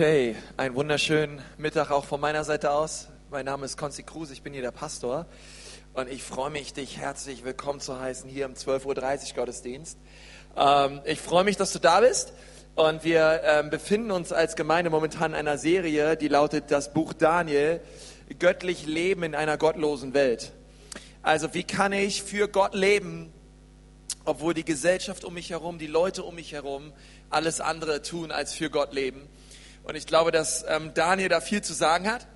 Okay, einen wunderschönen Mittag auch von meiner Seite aus. Mein Name ist Konzi Kruse, ich bin hier der Pastor und ich freue mich, dich herzlich willkommen zu heißen hier im 12.30 Uhr Gottesdienst. Ähm, ich freue mich, dass du da bist und wir ähm, befinden uns als Gemeinde momentan in einer Serie, die lautet das Buch Daniel, göttlich leben in einer gottlosen Welt. Also wie kann ich für Gott leben, obwohl die Gesellschaft um mich herum, die Leute um mich herum alles andere tun als für Gott leben. Und ich glaube, dass ähm, Daniel da viel zu sagen hat.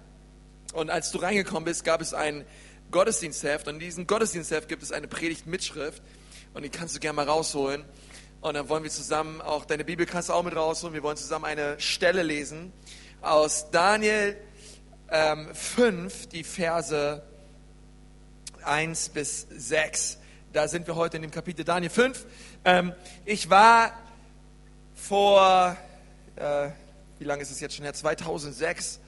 Und als du reingekommen bist, gab es ein Gottesdienstheft. Und in diesem Gottesdienstheft gibt es eine Predigtmitschrift. Und die kannst du gerne mal rausholen. Und dann wollen wir zusammen auch, deine Bibel auch mit rausholen. Wir wollen zusammen eine Stelle lesen aus Daniel ähm, 5, die Verse 1 bis 6. Da sind wir heute in dem Kapitel Daniel 5. Ähm, ich war vor, äh, wie lange ist es jetzt schon her? 2006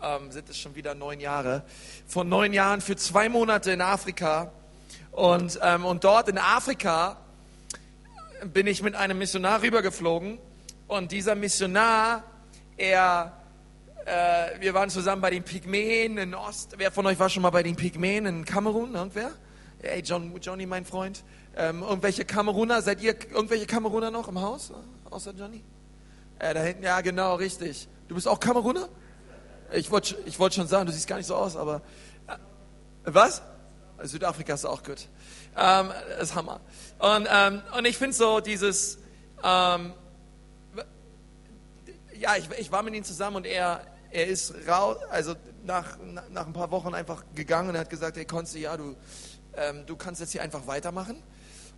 ähm, sind es schon wieder neun Jahre. Vor neun Jahren für zwei Monate in Afrika. Und, ähm, und dort in Afrika bin ich mit einem Missionar rübergeflogen. Und dieser Missionar, er, äh, wir waren zusammen bei den Pygmäen in Ost. Wer von euch war schon mal bei den Pygmäen in Kamerun? Irgendwer? Hey, John, Johnny, mein Freund. Ähm, irgendwelche Kameruner? Seid ihr irgendwelche Kameruner noch im Haus? Außer Johnny? Äh, da hinten, ja, genau, richtig. Du bist auch Kameruner? Ich wollte ich wollt schon sagen, du siehst gar nicht so aus, aber. Äh, was? Südafrika ist auch gut. Ähm, das ist Hammer. Und, ähm, und ich finde so dieses. Ähm, ja, ich, ich war mit ihm zusammen und er, er ist raus, also nach, nach ein paar Wochen einfach gegangen und hat gesagt: Hey, Konsti, ja, du, ähm, du kannst jetzt hier einfach weitermachen.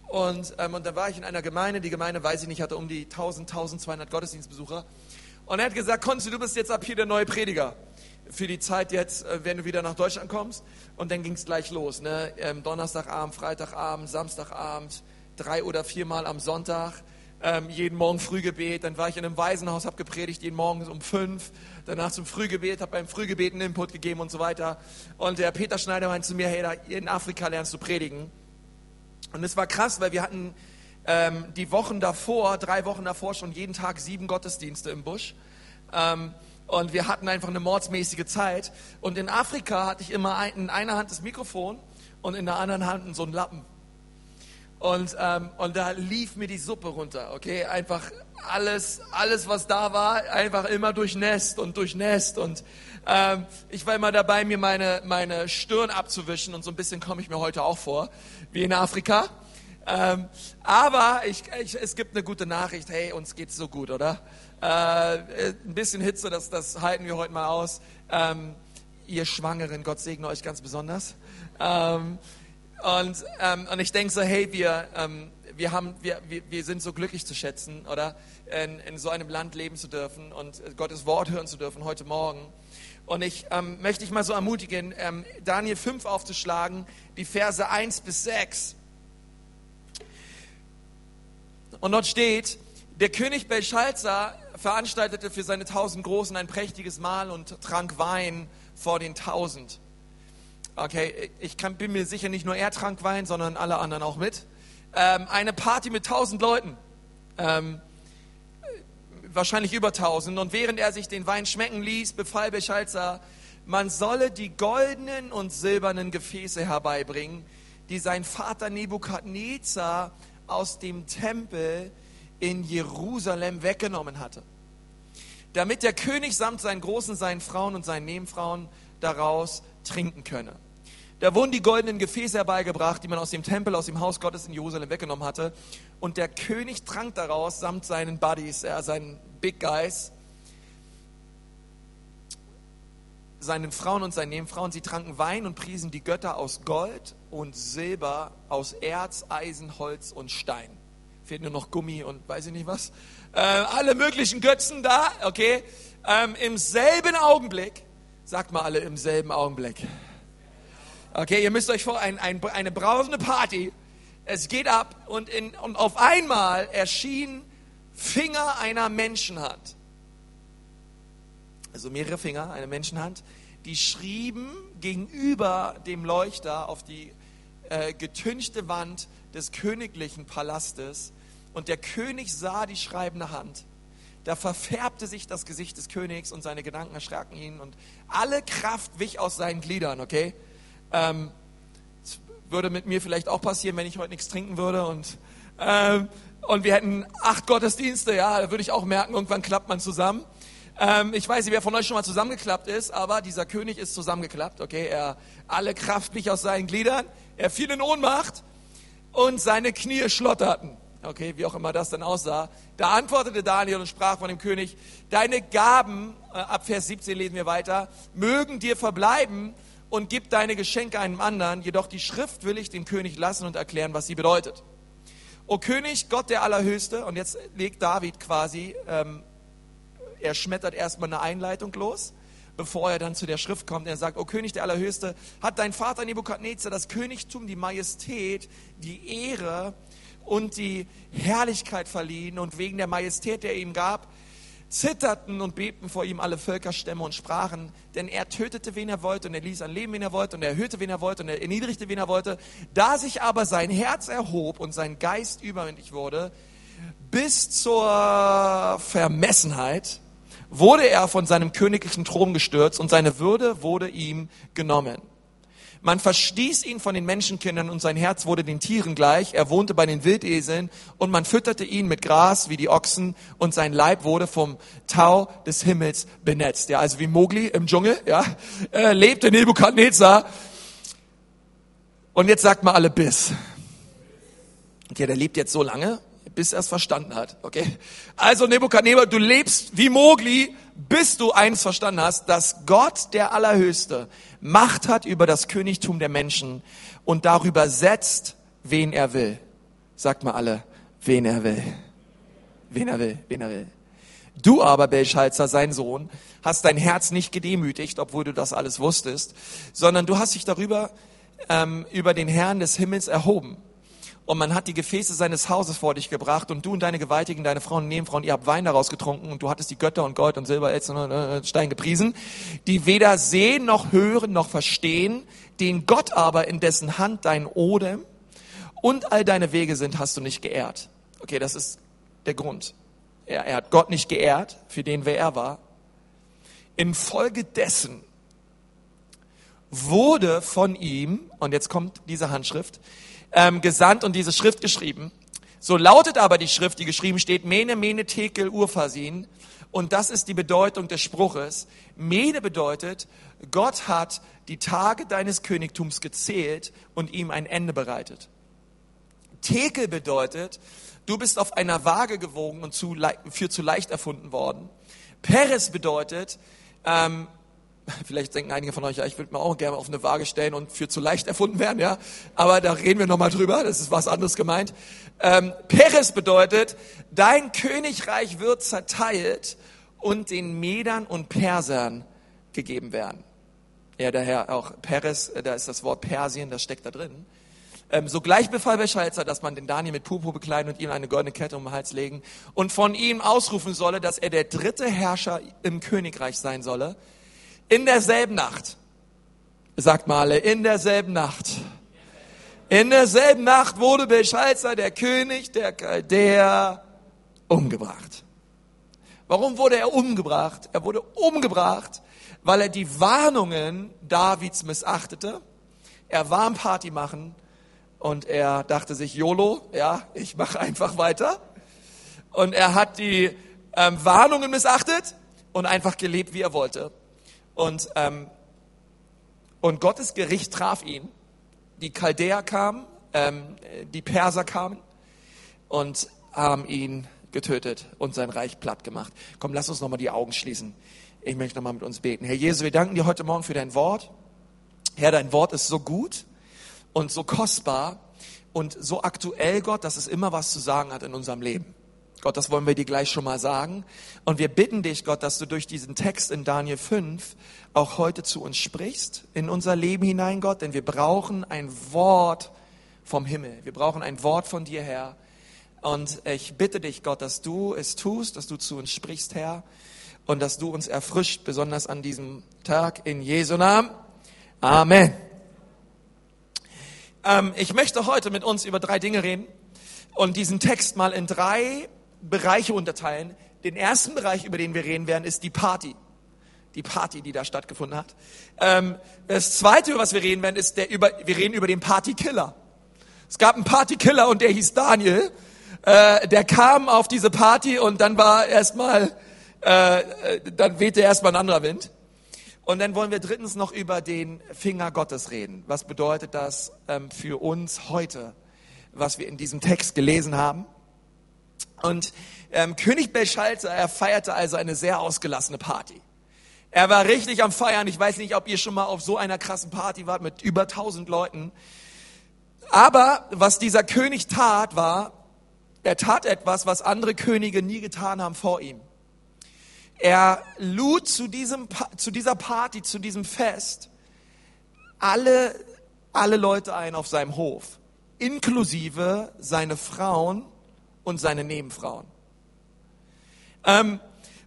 Und, ähm, und da war ich in einer Gemeinde, die Gemeinde, weiß ich nicht, hatte um die 1000, 1200 Gottesdienstbesucher. Und er hat gesagt, Konzi, du bist jetzt ab hier der neue Prediger für die Zeit jetzt, äh, wenn du wieder nach Deutschland kommst. Und dann ging es gleich los. Ne? Ähm, Donnerstagabend, Freitagabend, Samstagabend, drei oder viermal am Sonntag. Ähm, jeden Morgen Frühgebet. Dann war ich in einem Waisenhaus, habe gepredigt, jeden Morgen um fünf. Danach zum Frühgebet, habe beim Frühgebet einen Input gegeben und so weiter. Und der Peter Schneider meinte zu mir, hey, da in Afrika lernst du predigen. Und es war krass, weil wir hatten ähm, die Wochen davor, drei Wochen davor schon jeden Tag sieben Gottesdienste im Busch. Ähm, und wir hatten einfach eine mordsmäßige Zeit. Und in Afrika hatte ich immer ein, in einer Hand das Mikrofon und in der anderen Hand so einen Lappen. Und, ähm, und da lief mir die Suppe runter, okay? Einfach alles, alles, was da war, einfach immer durchnässt und durchnässt. Und ähm, ich war immer dabei, mir meine, meine Stirn abzuwischen. Und so ein bisschen komme ich mir heute auch vor wie in Afrika. Ähm, aber ich, ich, es gibt eine gute Nachricht. Hey, uns geht's so gut, oder? Äh, ein bisschen Hitze, das, das halten wir heute mal aus. Ähm, ihr Schwangeren, Gott segne euch ganz besonders. Und, ähm, und ich denke so, hey, wir, ähm, wir, haben, wir, wir, sind so glücklich zu schätzen, oder? In, in so einem Land leben zu dürfen und Gottes Wort hören zu dürfen heute Morgen. Und ich ähm, möchte dich mal so ermutigen, ähm, Daniel 5 aufzuschlagen, die Verse 1 bis 6. Und dort steht, der König Belshazzar veranstaltete für seine tausend Großen ein prächtiges Mahl und trank Wein vor den tausend. Okay, ich kann, bin mir sicher, nicht nur er trank Wein, sondern alle anderen auch mit. Ähm, eine Party mit tausend Leuten. Ähm, wahrscheinlich über tausend. Und während er sich den Wein schmecken ließ, befahl Beschalzer, man solle die goldenen und silbernen Gefäße herbeibringen, die sein Vater Nebukadnezar aus dem Tempel in Jerusalem weggenommen hatte, damit der König samt seinen Großen, seinen Frauen und seinen Nebenfrauen daraus trinken könne. Da wurden die goldenen Gefäße herbeigebracht, die man aus dem Tempel, aus dem Haus Gottes in Jerusalem weggenommen hatte. Und der König trank daraus samt seinen Buddies, äh, seinen Big Guys, seinen Frauen und seinen Nebenfrauen. Sie tranken Wein und priesen die Götter aus Gold und Silber, aus Erz, Eisen, Holz und Stein. Fehlt nur noch Gummi und weiß ich nicht was. Äh, alle möglichen Götzen da, okay. Ähm, Im selben Augenblick, sagt mal alle im selben Augenblick Okay, ihr müsst euch vor, ein, ein, eine brausende Party. Es geht ab und, in, und auf einmal erschien Finger einer Menschenhand. Also mehrere Finger, eine Menschenhand, die schrieben gegenüber dem Leuchter auf die äh, getünchte Wand des königlichen Palastes. Und der König sah die schreibende Hand. da verfärbte sich das Gesicht des Königs und seine Gedanken erschraken ihn und alle Kraft wich aus seinen Gliedern, okay? Ähm, das würde mit mir vielleicht auch passieren, wenn ich heute nichts trinken würde und, ähm, und wir hätten acht Gottesdienste, ja, da würde ich auch merken, irgendwann klappt man zusammen. Ähm, ich weiß nicht, wer von euch schon mal zusammengeklappt ist, aber dieser König ist zusammengeklappt, okay? Er, alle Kraft wich aus seinen Gliedern, er fiel in Ohnmacht und seine Knie schlotterten. Okay, wie auch immer das dann aussah. Da antwortete Daniel und sprach von dem König, deine Gaben, äh, ab Vers 17 lesen wir weiter, mögen dir verbleiben und gib deine Geschenke einem anderen, jedoch die Schrift will ich dem König lassen und erklären, was sie bedeutet. O König, Gott der Allerhöchste, und jetzt legt David quasi ähm, er schmettert erstmal eine Einleitung los, bevor er dann zu der Schrift kommt. Er sagt, O König der Allerhöchste, hat dein Vater Nebukadnezar das Königtum, die Majestät, die Ehre und die Herrlichkeit verliehen und wegen der Majestät, der er ihm gab, zitterten und bebten vor ihm alle Völkerstämme und sprachen, denn er tötete, wen er wollte, und er ließ an Leben, wen er wollte, und er erhöhte, wen er wollte, und er erniedrigte, wen er wollte. Da sich aber sein Herz erhob und sein Geist übermündig wurde, bis zur Vermessenheit, wurde er von seinem königlichen Thron gestürzt und seine Würde wurde ihm genommen. Man verstieß ihn von den Menschenkindern und sein Herz wurde den Tieren gleich. Er wohnte bei den Wildeseln und man fütterte ihn mit Gras wie die Ochsen und sein Leib wurde vom Tau des Himmels benetzt. Ja, also wie Mogli im Dschungel, ja, äh, lebte Nebukadnezar. Und jetzt sagt mal alle bis. Okay, der lebt jetzt so lange, bis er es verstanden hat. Okay? Also Nebukadnezar, du lebst wie Mogli, bis du eins verstanden hast, dass Gott, der Allerhöchste, Macht hat über das Königtum der Menschen und darüber setzt, wen er will. Sagt mal alle, wen er will. Wen er will, wen er will. Du aber, Belschalzer, sein Sohn, hast dein Herz nicht gedemütigt, obwohl du das alles wusstest, sondern du hast dich darüber ähm, über den Herrn des Himmels erhoben und man hat die Gefäße seines Hauses vor dich gebracht und du und deine Gewaltigen, deine Frauen und Nebenfrauen, ihr habt Wein daraus getrunken und du hattest die Götter und Gold und Silber, Erz und äh, Stein gepriesen, die weder sehen noch hören noch verstehen, den Gott aber in dessen Hand dein Odem und all deine Wege sind, hast du nicht geehrt. Okay, das ist der Grund. Er, er hat Gott nicht geehrt, für den wer er war. Infolgedessen wurde von ihm, und jetzt kommt diese Handschrift, ähm, gesandt und diese Schrift geschrieben. So lautet aber die Schrift, die geschrieben steht, Mene, Mene, Tekel, Urfasin. Und das ist die Bedeutung des Spruches. Mene bedeutet, Gott hat die Tage deines Königtums gezählt und ihm ein Ende bereitet. Tekel bedeutet, du bist auf einer Waage gewogen und zu, für zu leicht erfunden worden. Peres bedeutet, ähm, Vielleicht denken einige von euch, ja, ich würde mir auch gerne auf eine Waage stellen und für zu leicht erfunden werden, ja. Aber da reden wir nochmal drüber, das ist was anderes gemeint. Ähm, Peres bedeutet, dein Königreich wird zerteilt und den Medern und Persern gegeben werden. Ja, daher auch Peres, äh, da ist das Wort Persien, das steckt da drin. Ähm, sogleich befahl Beschalzer, dass man den Daniel mit Purpur bekleiden und ihm eine goldene Kette um den Hals legen und von ihm ausrufen solle, dass er der dritte Herrscher im Königreich sein solle in derselben Nacht, sagt mal alle, in derselben Nacht, in derselben Nacht wurde Beschalzer, der König der Chaldäer, umgebracht. Warum wurde er umgebracht? Er wurde umgebracht, weil er die Warnungen Davids missachtete. Er war am Party machen und er dachte sich, YOLO, ja, ich mache einfach weiter. Und er hat die ähm, Warnungen missachtet und einfach gelebt, wie er wollte. Und, ähm, und Gottes Gericht traf ihn. Die Chaldäer kamen, ähm, die Perser kamen und haben ihn getötet und sein Reich platt gemacht. Komm, lass uns nochmal die Augen schließen. Ich möchte nochmal mit uns beten. Herr Jesus, wir danken dir heute Morgen für dein Wort. Herr, dein Wort ist so gut und so kostbar und so aktuell, Gott, dass es immer was zu sagen hat in unserem Leben. Gott, das wollen wir dir gleich schon mal sagen. Und wir bitten dich, Gott, dass du durch diesen Text in Daniel 5 auch heute zu uns sprichst, in unser Leben hinein, Gott, denn wir brauchen ein Wort vom Himmel. Wir brauchen ein Wort von dir, Herr. Und ich bitte dich, Gott, dass du es tust, dass du zu uns sprichst, Herr, und dass du uns erfrischt, besonders an diesem Tag, in Jesu Namen. Amen. Ähm, ich möchte heute mit uns über drei Dinge reden und diesen Text mal in drei Bereiche unterteilen. den ersten Bereich, über den wir reden werden, ist die Party. Die Party, die da stattgefunden hat. Ähm, das zweite, über was wir reden werden, ist der über, wir reden über den Partykiller. Es gab einen Partykiller und der hieß Daniel. Äh, der kam auf diese Party und dann war erstmal, äh, dann wehte erstmal ein anderer Wind. Und dann wollen wir drittens noch über den Finger Gottes reden. Was bedeutet das ähm, für uns heute, was wir in diesem Text gelesen haben? Und ähm, König Belshazzar, er feierte also eine sehr ausgelassene Party. Er war richtig am Feiern. Ich weiß nicht, ob ihr schon mal auf so einer krassen Party wart mit über 1000 Leuten. Aber was dieser König tat, war, er tat etwas, was andere Könige nie getan haben vor ihm. Er lud zu, diesem, zu dieser Party, zu diesem Fest alle, alle Leute ein auf seinem Hof, inklusive seine Frauen und seine Nebenfrauen. Ähm,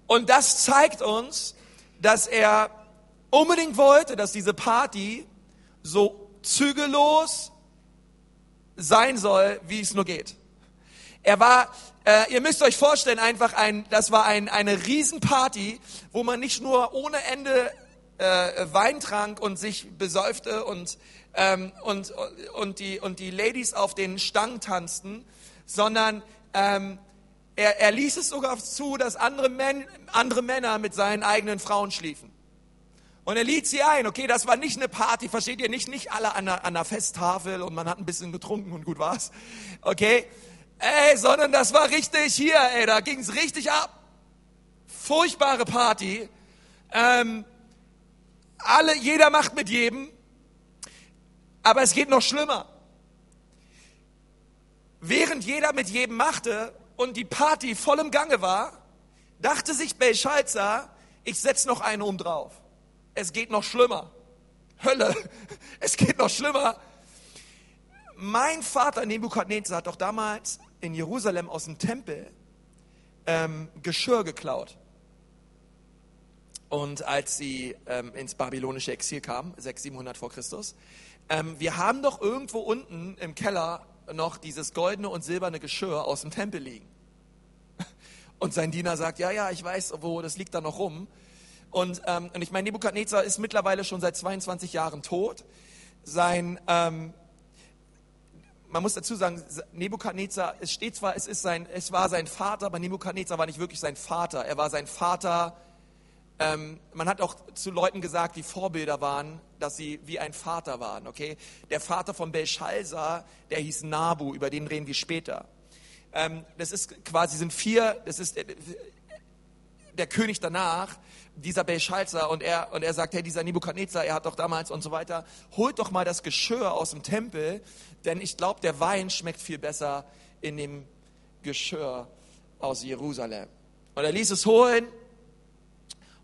und das zeigt uns, dass er unbedingt wollte, dass diese Party so zügellos sein soll, wie es nur geht. Er war, äh, ihr müsst euch vorstellen, einfach ein, das war ein, eine Riesenparty, wo man nicht nur ohne Ende äh, Wein trank und sich besäufte und, ähm, und, und, die, und die Ladies auf den Stangen tanzten, sondern ähm, er, er ließ es sogar zu, dass andere, Men, andere Männer mit seinen eigenen Frauen schliefen. Und er ließ sie ein. Okay, das war nicht eine Party, versteht ihr? Nicht, nicht alle an einer, an einer Festtafel und man hat ein bisschen getrunken und gut war's. Okay? Ey, sondern das war richtig hier, ey, da ging's richtig ab. Furchtbare Party. Ähm, alle, jeder macht mit jedem. Aber es geht noch schlimmer. Während jeder mit jedem machte und die Party voll im Gange war, dachte sich Belshazzar, ich setz noch eine um drauf. Es geht noch schlimmer. Hölle, es geht noch schlimmer. Mein Vater Nebukadnezar hat doch damals in Jerusalem aus dem Tempel ähm, Geschirr geklaut. Und als sie ähm, ins babylonische Exil kamen, 600, 700 vor Christus, ähm, wir haben doch irgendwo unten im Keller noch dieses goldene und silberne Geschirr aus dem Tempel liegen. Und sein Diener sagt, ja, ja, ich weiß, wo, das liegt da noch rum. Und, ähm, und ich meine, Nebukadnezar ist mittlerweile schon seit 22 Jahren tot. Sein, ähm, man muss dazu sagen, Nebukadnezar, es steht zwar, es, ist sein, es war sein Vater, aber Nebukadnezar war nicht wirklich sein Vater. Er war sein Vater. Ähm, man hat auch zu Leuten gesagt, die Vorbilder waren, dass sie wie ein Vater waren. Okay, der Vater von Belshazzar, der hieß Nabu, über den reden wir später. Ähm, das ist quasi sind vier. Das ist der, der König danach, dieser Belshazzar, und er und er sagt, hey, dieser Nebukadnezar, er hat doch damals und so weiter, holt doch mal das Geschirr aus dem Tempel denn ich glaube, der Wein schmeckt viel besser in dem Geschirr aus Jerusalem. Und er ließ es holen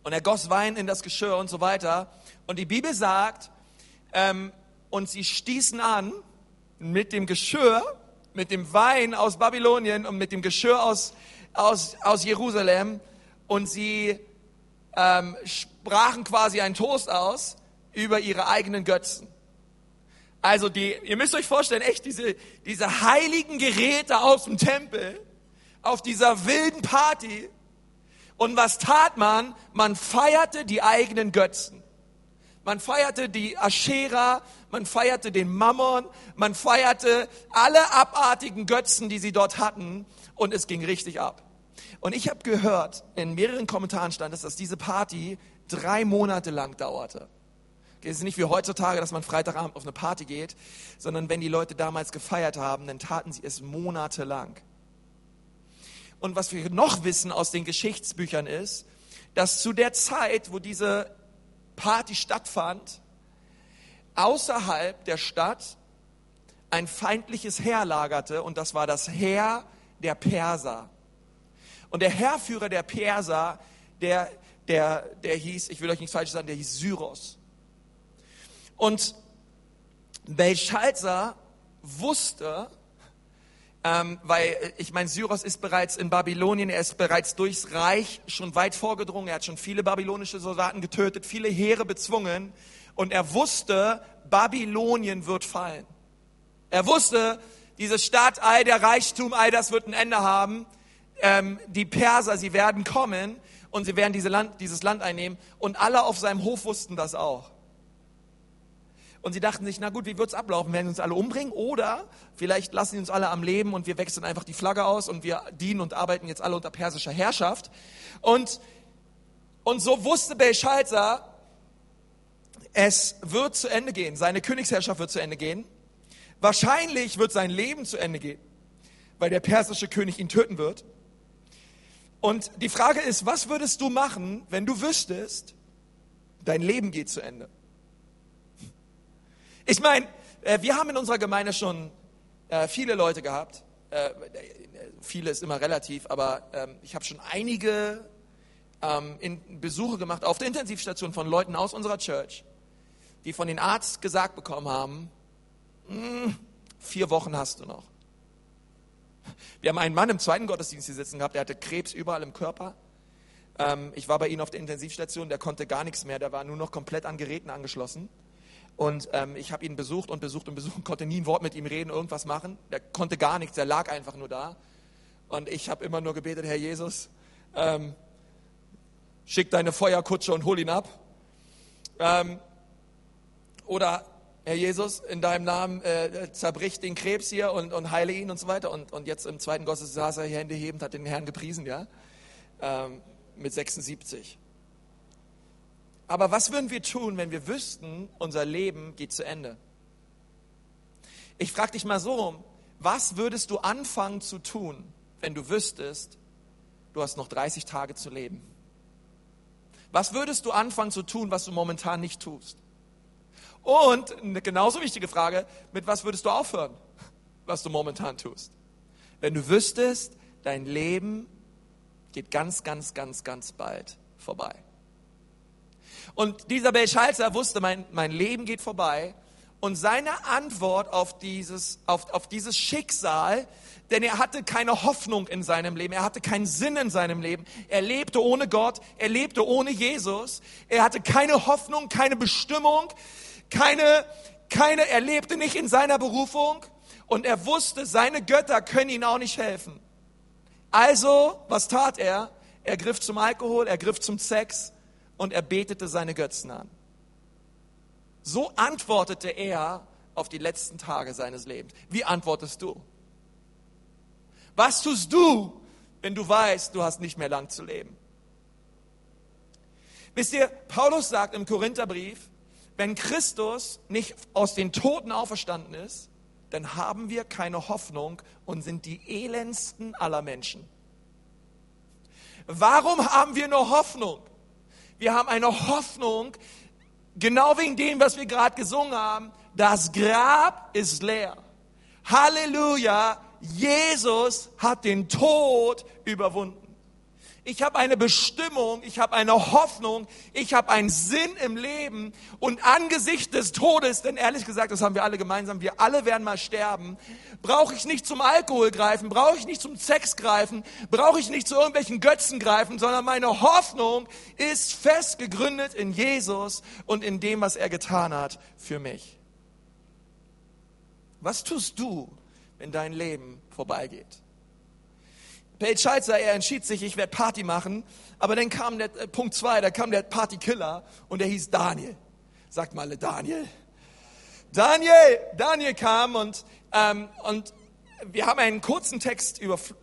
und er goss Wein in das Geschirr und so weiter. Und die Bibel sagt, ähm, und sie stießen an mit dem Geschirr, mit dem Wein aus Babylonien und mit dem Geschirr aus, aus, aus Jerusalem und sie ähm, sprachen quasi einen Toast aus über ihre eigenen Götzen. Also die, ihr müsst euch vorstellen, echt diese, diese heiligen Geräte aus dem Tempel auf dieser wilden Party. Und was tat man? Man feierte die eigenen Götzen. Man feierte die Aschera, man feierte den Mammon, man feierte alle abartigen Götzen, die sie dort hatten. Und es ging richtig ab. Und ich habe gehört, in mehreren Kommentaren stand es, dass diese Party drei Monate lang dauerte. Es ist nicht wie heutzutage, dass man Freitagabend auf eine Party geht, sondern wenn die Leute damals gefeiert haben, dann taten sie es monatelang. Und was wir noch wissen aus den Geschichtsbüchern ist, dass zu der Zeit, wo diese Party stattfand, außerhalb der Stadt ein feindliches Heer lagerte und das war das Heer der Perser. Und der Heerführer der Perser, der, der, der hieß, ich will euch nichts falsch sagen, der hieß Syros. Und Belshazzar wusste, ähm, weil ich meine, Syros ist bereits in Babylonien, er ist bereits durchs Reich schon weit vorgedrungen, er hat schon viele babylonische Soldaten getötet, viele Heere bezwungen und er wusste, Babylonien wird fallen. Er wusste, diese Stadt, all der Reichtum, all das wird ein Ende haben. ähm, die Perser, sie werden kommen und sie werden diese Land, dieses Land einnehmen. Und alle auf seinem Hof wussten das auch. Und sie dachten sich, na gut, wie wird's ablaufen? Werden sie uns alle umbringen? Oder vielleicht lassen sie uns alle am Leben und wir wechseln einfach die Flagge aus und wir dienen und arbeiten jetzt alle unter persischer Herrschaft. Und, und so wusste Belshazzar, es wird zu Ende gehen. Seine Königsherrschaft wird zu Ende gehen. Wahrscheinlich wird sein Leben zu Ende gehen, weil der persische König ihn töten wird. Und die Frage ist, was würdest du machen, wenn du wüsstest, dein Leben geht zu Ende? Ich meine, äh, wir haben in unserer Gemeinde schon äh, viele Leute gehabt. Äh, viele ist immer relativ, aber ähm, ich habe schon einige ähm, Besuche gemacht auf der Intensivstation von Leuten aus unserer Church, die von den Arzt gesagt bekommen haben, hm, vier Wochen hast du noch. Wir haben einen Mann im zweiten Gottesdienst hier sitzen gehabt, der hatte Krebs überall im Körper. Ähm, ich war bei ihm auf der Intensivstation, der konnte gar nichts mehr, der war nur noch komplett an Geräten angeschlossen. Und ähm, ich habe ihn besucht und besucht und besucht, konnte nie ein Wort mit ihm reden, irgendwas machen. Der konnte gar nichts, der lag einfach nur da. Und ich habe immer nur gebetet, Herr Jesus, ähm, schick deine Feuerkutsche und hol ihn ab. Ähm, oder Herr Jesus, in deinem Namen äh, zerbrich den Krebs hier und, und heile ihn und so weiter. Und, und jetzt im zweiten Gottesdienst saß er hier Hände hebend, hat den Herrn gepriesen, ja, ähm, mit 76. Aber was würden wir tun, wenn wir wüssten, unser Leben geht zu Ende? Ich frage dich mal so, was würdest du anfangen zu tun, wenn du wüsstest, du hast noch 30 Tage zu leben? Was würdest du anfangen zu tun, was du momentan nicht tust? Und eine genauso wichtige Frage, mit was würdest du aufhören, was du momentan tust? Wenn du wüsstest, dein Leben geht ganz, ganz, ganz, ganz bald vorbei. Und dieser Belshazzar wusste, mein, mein Leben geht vorbei. Und seine Antwort auf dieses, auf, auf dieses Schicksal, denn er hatte keine Hoffnung in seinem Leben, er hatte keinen Sinn in seinem Leben, er lebte ohne Gott, er lebte ohne Jesus, er hatte keine Hoffnung, keine Bestimmung, keine, keine, er lebte nicht in seiner Berufung und er wusste, seine Götter können ihm auch nicht helfen. Also, was tat er? Er griff zum Alkohol, er griff zum Sex, und er betete seine Götzen an. So antwortete er auf die letzten Tage seines Lebens. Wie antwortest du? Was tust du, wenn du weißt, du hast nicht mehr lang zu leben? Wisst ihr, Paulus sagt im Korintherbrief, wenn Christus nicht aus den Toten auferstanden ist, dann haben wir keine Hoffnung und sind die elendsten aller Menschen. Warum haben wir nur Hoffnung? Wir haben eine Hoffnung, genau wegen dem, was wir gerade gesungen haben. Das Grab ist leer. Halleluja, Jesus hat den Tod überwunden. Ich habe eine Bestimmung, ich habe eine Hoffnung, ich habe einen Sinn im Leben und angesichts des Todes, denn ehrlich gesagt, das haben wir alle gemeinsam, wir alle werden mal sterben, brauche ich nicht zum Alkohol greifen, brauche ich nicht zum Sex greifen, brauche ich nicht zu irgendwelchen Götzen greifen, sondern meine Hoffnung ist fest gegründet in Jesus und in dem, was er getan hat für mich. Was tust du, wenn dein Leben vorbeigeht? Page Schalzer, er entschied sich, ich werde Party machen. Aber dann kam der äh, Punkt zwei, da kam der Partykiller und der hieß Daniel. Sagt mal Daniel. Daniel, Daniel kam und, ähm, und wir haben einen kurzen Text überf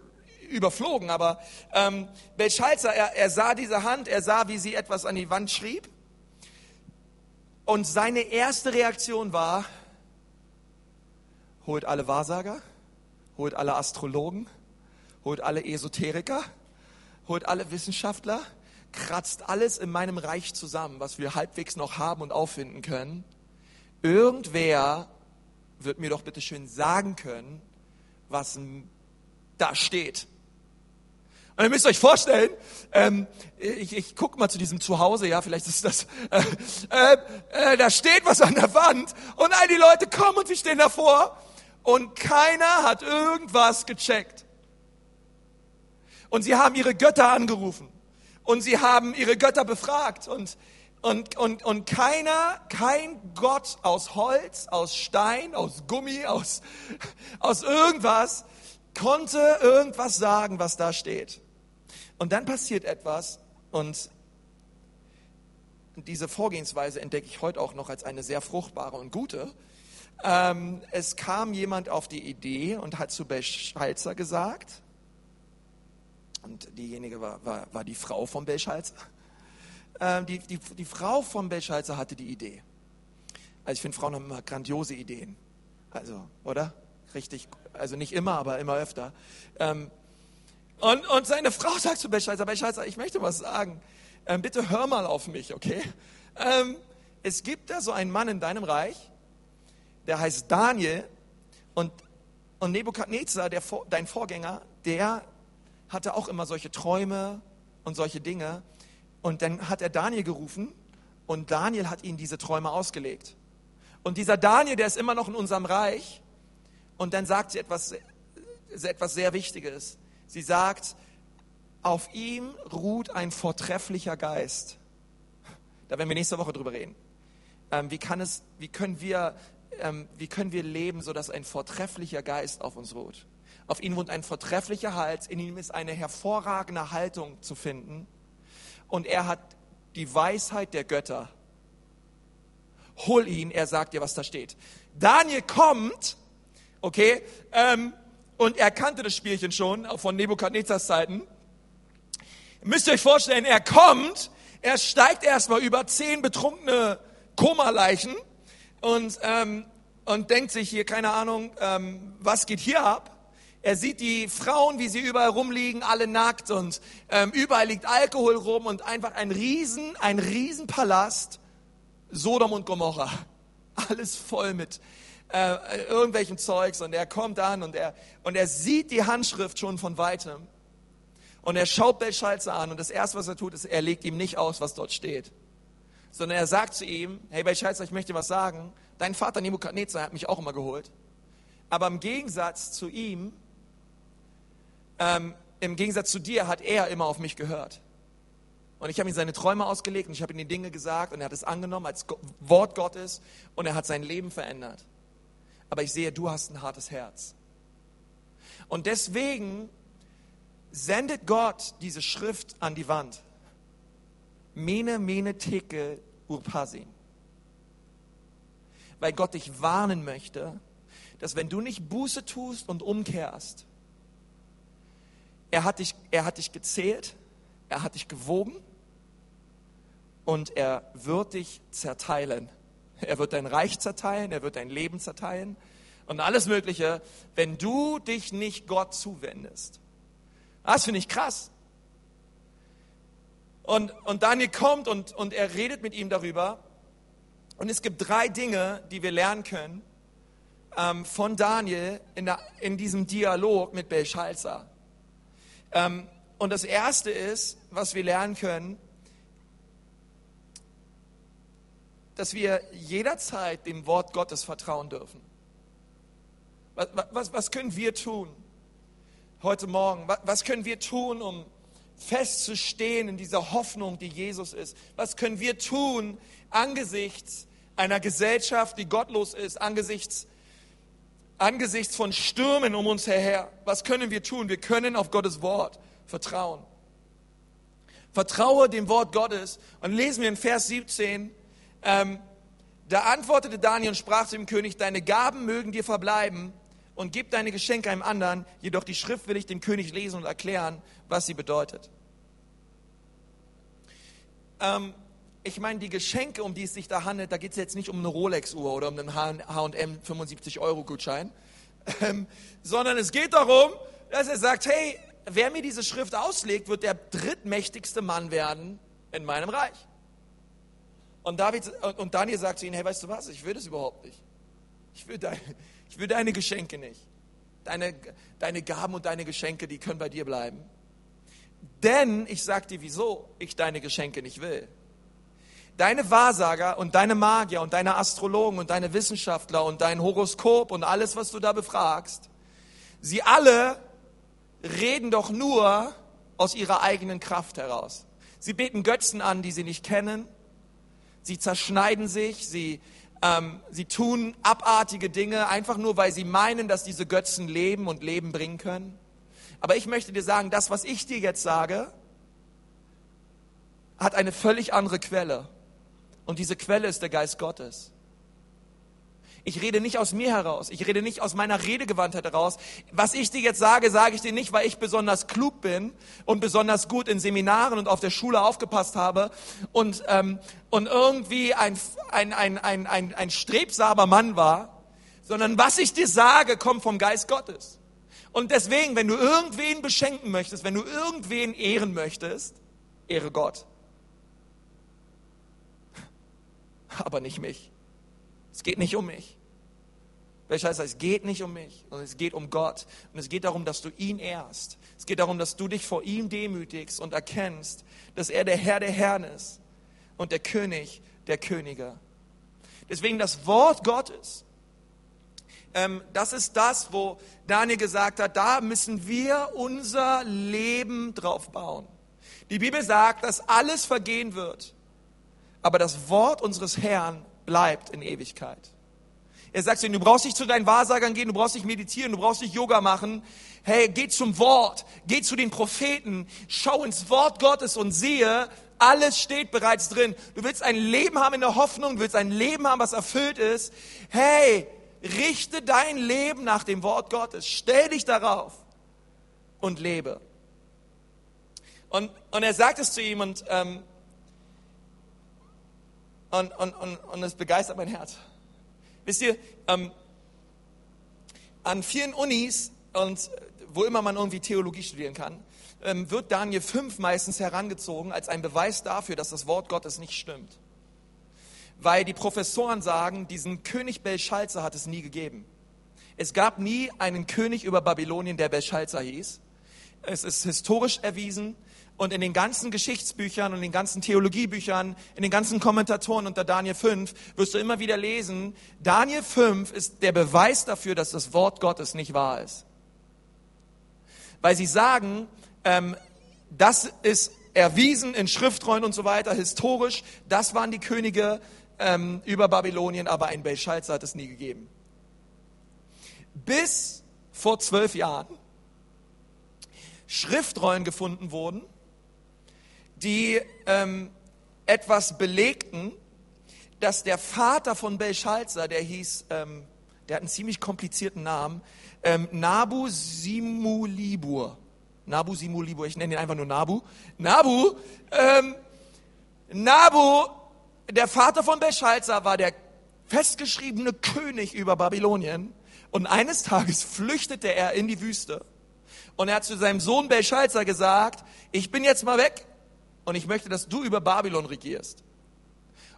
überflogen, aber ähm, Belshazzar, er, er sah diese Hand, er sah, wie sie etwas an die Wand schrieb. Und seine erste Reaktion war, holt alle Wahrsager, holt alle Astrologen, holt alle Esoteriker, holt alle Wissenschaftler, kratzt alles in meinem Reich zusammen, was wir halbwegs noch haben und auffinden können. Irgendwer wird mir doch bitte schön sagen können, was da steht. Und ihr müsst euch vorstellen, ähm, ich, ich gucke mal zu diesem Zuhause, ja, vielleicht ist das, äh, äh, äh, da steht was an der Wand und all die Leute kommen und sie stehen davor und keiner hat irgendwas gecheckt. Und sie haben ihre Götter angerufen. Und sie haben ihre Götter befragt. Und, und, und, und keiner, kein Gott aus Holz, aus Stein, aus Gummi, aus, aus irgendwas konnte irgendwas sagen, was da steht. Und dann passiert etwas und diese Vorgehensweise entdecke ich heute auch noch als eine sehr fruchtbare und gute. Ähm, es kam jemand auf die Idee und hat zu Belschalzer gesagt, und diejenige war, war, war die Frau von Belschalzer, ähm, die, die, die Frau von Belschalzer hatte die Idee. Also ich finde, Frauen haben immer grandiose Ideen. Also, oder? Richtig, also nicht immer, aber immer öfter. Ähm, und, und seine Frau sagt zu Belschalzer, Belschalzer, ich möchte was sagen. Ähm, bitte hör mal auf mich, okay? Ähm, es gibt da so einen Mann in deinem Reich, der heißt Daniel und, und Nebukadnezar, der, dein Vorgänger, der hatte auch immer solche Träume und solche Dinge. Und dann hat er Daniel gerufen und Daniel hat ihnen diese Träume ausgelegt. Und dieser Daniel, der ist immer noch in unserem Reich. Und dann sagt sie etwas, etwas sehr Wichtiges. Sie sagt, auf ihm ruht ein vortrefflicher Geist. Da werden wir nächste Woche drüber reden. Ähm, wie, kann es, wie, können wir, ähm, wie können wir leben, sodass ein vortrefflicher Geist auf uns ruht? Auf ihm wohnt ein vortrefflicher Hals, in ihm ist eine hervorragende Haltung zu finden. Und er hat die Weisheit der Götter. Hol ihn, er sagt dir, was da steht. Daniel kommt, okay, ähm, und er kannte das Spielchen schon von Nebukadnezars Zeiten. Müsst ihr euch vorstellen, er kommt, er steigt erstmal über zehn betrunkene Koma-Leichen und, ähm, und denkt sich hier, keine Ahnung, ähm, was geht hier ab? Er sieht die Frauen, wie sie überall rumliegen, alle nackt und ähm, überall liegt Alkohol rum und einfach ein Riesen, ein Riesenpalast, Sodom und Gomorra. Alles voll mit äh, irgendwelchen Zeugs und er kommt an und er, und er sieht die Handschrift schon von weitem. Und er schaut Belshazzar an und das erste, was er tut, ist, er legt ihm nicht aus, was dort steht. Sondern er sagt zu ihm, hey Belshazzar, ich möchte was sagen. Dein Vater Nebukadnezar hat mich auch immer geholt. Aber im Gegensatz zu ihm ähm, im Gegensatz zu dir hat er immer auf mich gehört. Und ich habe ihm seine Träume ausgelegt und ich habe ihm die Dinge gesagt und er hat es angenommen als Wort Gottes und er hat sein Leben verändert. Aber ich sehe, du hast ein hartes Herz. Und deswegen sendet Gott diese Schrift an die Wand. Mene, mene, teke, urpasin. Weil Gott dich warnen möchte, dass wenn du nicht Buße tust und umkehrst, er hat dich, er hat dich gezählt, er hat dich gewogen und er wird dich zerteilen. Er wird dein Reich zerteilen, er wird dein Leben zerteilen und alles Mögliche, wenn du dich nicht Gott zuwendest. Das finde ich krass. Und, und Daniel kommt und, und er redet mit ihm darüber. Und es gibt drei Dinge, die wir lernen können ähm, von Daniel in, der, in diesem Dialog mit Belshazzar. Ähm, und das Erste ist, was wir lernen können, dass wir jederzeit dem Wort Gottes vertrauen dürfen. Was, was, was können wir tun heute Morgen? Was, was können wir tun, um festzustehen in dieser Hoffnung, die Jesus ist? Was können wir tun angesichts einer Gesellschaft, die gottlos ist, angesichts angesichts von Stürmen um uns her, was können wir tun? Wir können auf Gottes Wort vertrauen. Vertraue dem Wort Gottes. Und lesen wir in Vers 17, ähm, da antwortete Daniel und sprach zu dem König, deine Gaben mögen dir verbleiben und gib deine Geschenke einem anderen, jedoch die Schrift will ich dem König lesen und erklären, was sie bedeutet. Ähm, ich meine, die Geschenke, um die es sich da handelt, da geht es jetzt nicht um eine Rolex-Uhr oder um einen H&M 75-Euro-Gutschein, ähm, sondern es geht darum, dass er sagt, hey, wer mir diese Schrift auslegt, wird der drittmächtigste Mann werden in meinem Reich. Und, David, und Daniel sagt zu ihm, hey, weißt du was, ich will das überhaupt nicht. Ich will, deine, ich will deine Geschenke nicht. Deine, deine Gaben und deine Geschenke, die können bei dir bleiben. Denn ich sag dir, wieso ich deine Geschenke nicht will deine Wahrsager und deine Magier und deine Astrologen und deine Wissenschaftler und dein Horoskop und alles, was du da befragst, sie alle reden doch nur aus ihrer eigenen Kraft heraus. Sie beten Götzen an, die sie nicht kennen. Sie zerschneiden sich, sie Ähm, sie tun abartige Dinge, einfach nur, weil sie meinen, dass diese Götzen leben und Leben bringen können. Aber ich möchte dir sagen, das, was ich dir jetzt sage, hat eine völlig andere Quelle. Und diese Quelle ist der Geist Gottes. Ich rede nicht aus mir heraus. Ich rede nicht aus meiner Redegewandtheit heraus. Was ich dir jetzt sage, sage ich dir nicht, weil ich besonders klug bin und besonders gut in Seminaren und auf der Schule aufgepasst habe und, ähm, und irgendwie ein, ein, ein, ein, ein, ein strebsamer Mann war, sondern was ich dir sage, kommt vom Geist Gottes. Und deswegen, wenn du irgendwen beschenken möchtest, wenn du irgendwen ehren möchtest, ehre Gott. Aber nicht mich. Es geht nicht um mich. Welcher heißt, es geht nicht um mich, sondern es geht um Gott. Und es geht darum, dass du ihn ehrst. Es geht darum, dass du dich vor ihm demütigst und erkennst, dass er der Herr der Herren ist und der König der Könige. Deswegen das Wort Gottes, ähm, das ist das, wo Daniel gesagt hat, da müssen wir unser Leben drauf bauen. Die Bibel sagt, dass alles vergehen wird, aber das Wort unseres Herrn bleibt in Ewigkeit. Er sagt ihnen, du brauchst nicht zu deinen Wahrsagern gehen, du brauchst nicht meditieren, du brauchst nicht Yoga machen. Hey, geh zum Wort, geh zu den Propheten, schau ins Wort Gottes und sehe, alles steht bereits drin. Du willst ein Leben haben in der Hoffnung, du willst ein Leben haben, was erfüllt ist. Hey, richte dein Leben nach dem Wort Gottes. Stell dich darauf und lebe. Und, und er sagt es zu ihm und, ähm, und, und, und, und es begeistert mein Herz. Wisst ihr, ähm, an vielen Unis und wo immer man irgendwie Theologie studieren kann, ähm, wird Daniel 5 meistens herangezogen als ein Beweis dafür, dass das Wort Gottes nicht stimmt. Weil die Professoren sagen, diesen König Belshazzar hat es nie gegeben. Es gab nie einen König über Babylonien, der Belshazzar hieß. Es ist historisch erwiesen, und in den ganzen Geschichtsbüchern und den ganzen Theologiebüchern, in den ganzen Kommentatoren unter Daniel 5 wirst du immer wieder lesen, Daniel 5 ist der Beweis dafür, dass das Wort Gottes nicht wahr ist. Weil sie sagen, ähm, das ist erwiesen in Schriftrollen und so weiter, historisch, das waren die Könige ähm, über Babylonien, aber ein Belshazzar hat es nie gegeben. Bis vor zwölf Jahren Schriftrollen gefunden wurden, die ähm, etwas belegten, dass der Vater von Belshazzar, der hieß, ähm, der hat einen ziemlich komplizierten Namen, ähm, Nabu Simulibur. Nabu Simulibur, ich nenne ihn einfach nur Nabu. Nabu, ähm, Nabu, der Vater von Belshazzar, war der festgeschriebene König über Babylonien. Und eines Tages flüchtete er in die Wüste. Und er hat zu seinem Sohn Belshazzar gesagt, ich bin jetzt mal weg und ich möchte, dass du über Babylon regierst.